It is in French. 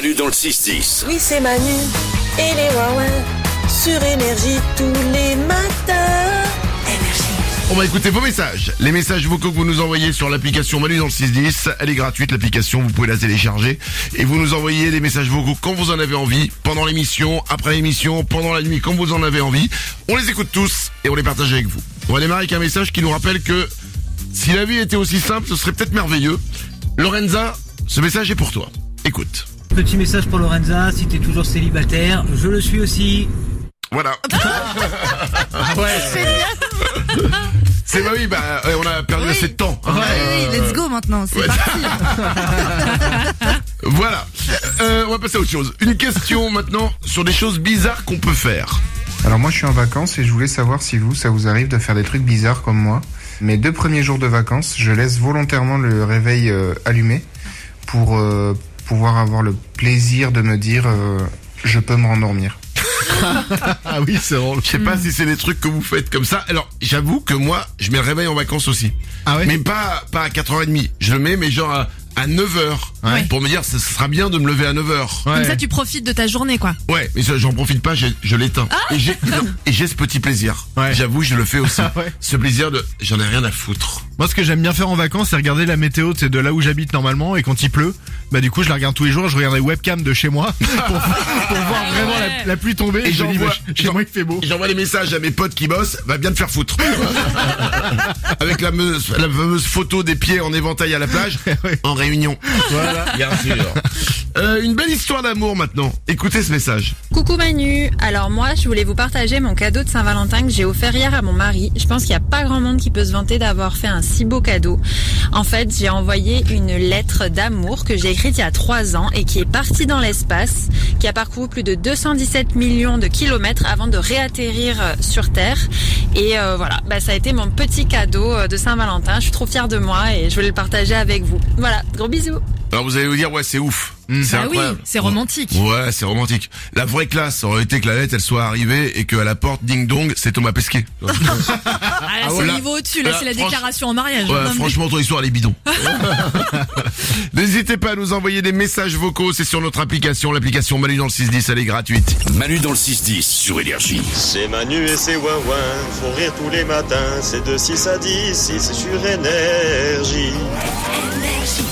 Manu dans le 6-10. Oui, c'est Manu et les Wawa sur énergie tous les matins. Énergie. On va écouter vos messages. Les messages vocaux que vous nous envoyez sur l'application Manu dans le 610. Elle est gratuite, l'application, vous pouvez la télécharger. Et vous nous envoyez des messages vocaux quand vous en avez envie, pendant l'émission, après l'émission, pendant la nuit, quand vous en avez envie. On les écoute tous et on les partage avec vous. On va démarrer avec un message qui nous rappelle que si la vie était aussi simple, ce serait peut-être merveilleux. Lorenza, ce message est pour toi. Écoute. Petit message pour Lorenza, si t'es toujours célibataire, je le suis aussi. Voilà. C'est bah oui, bah ouais, on a perdu assez de temps. hein. Oui, oui, let's go maintenant, c'est Ouais. parti. Voilà. Euh, on va passer à autre chose. Une question maintenant sur des choses bizarres qu'on peut faire. Alors moi je suis en vacances et je voulais savoir si vous, ça vous arrive de faire des trucs bizarres comme moi. Mes deux premiers jours de vacances, je laisse volontairement le réveil euh, allumé pour euh, pouvoir avoir le plaisir de me dire euh, je peux me rendormir. Ah oui, c'est drôle. Je sais pas si c'est des trucs que vous faites comme ça. Alors, j'avoue que moi, je mets le réveil en vacances aussi. Ah ouais Mais pas, pas à 4h30. Je le mets, mais genre à, à 9h. Ouais. Pour me dire, ce sera bien de me lever à 9h. Comme ça, tu profites de ta journée, quoi. Ouais, mais ça, j'en profite pas, je, je l'éteins. et j'ai non, et j'ai ce petit plaisir. Ouais. J'avoue, je le fais aussi. Ah ouais. Ce plaisir de j'en ai rien à foutre. Moi, ce que j'aime bien faire en vacances, c'est regarder la météo, c'est de là où j'habite normalement, et quand il pleut, bah du coup, je la regarde tous les jours, je regarde les webcams de chez moi pour, pour voir vraiment la, la pluie tomber. Et j'envoie- bah, chez moi, il fait beau. J'envoie des messages à mes potes qui bossent, va bien te faire foutre. Avec la, meuse- la fameuse photo des pieds en éventail à la plage, en réunion. Voilà, bien sûr. Euh, une belle histoire d'amour maintenant. Écoutez ce message. Coucou Manu, alors moi je voulais vous partager mon cadeau de Saint-Valentin que j'ai offert hier à mon mari. Je pense qu'il n'y a pas grand monde qui peut se vanter d'avoir fait un si beau cadeau. En fait j'ai envoyé une lettre d'amour que j'ai écrite il y a trois ans et qui est partie dans l'espace, qui a parcouru plus de 217 millions de kilomètres avant de réatterrir euh, sur Terre. Et euh, voilà, bah, ça a été mon petit cadeau euh, de Saint-Valentin. Je suis trop fière de moi et je voulais le partager avec vous. Voilà, gros bisous. Alors vous allez vous dire, ouais, c'est ouf. C'est Bah oui, c'est romantique. Ouais, c'est romantique. La vraie classe aurait été que la lettre, elle soit arrivée et qu'à la porte, ding dong, c'est Thomas Pesquet. Ah, là, c'est ouais, le niveau au-dessus, là, là, c'est la déclaration en mariage. Ouais, Non, mais- franchement, ton histoire, elle est bidon. N'hésitez pas à nous envoyer des messages vocaux, c'est sur notre application, l'application Manu dans le 610, elle est gratuite. Manu dans le 6-10 sur Énergie. C'est Manu et c'est Wawa, font rire tous les matins, c'est de 6 à 10, 6 sur énergie. Énergie.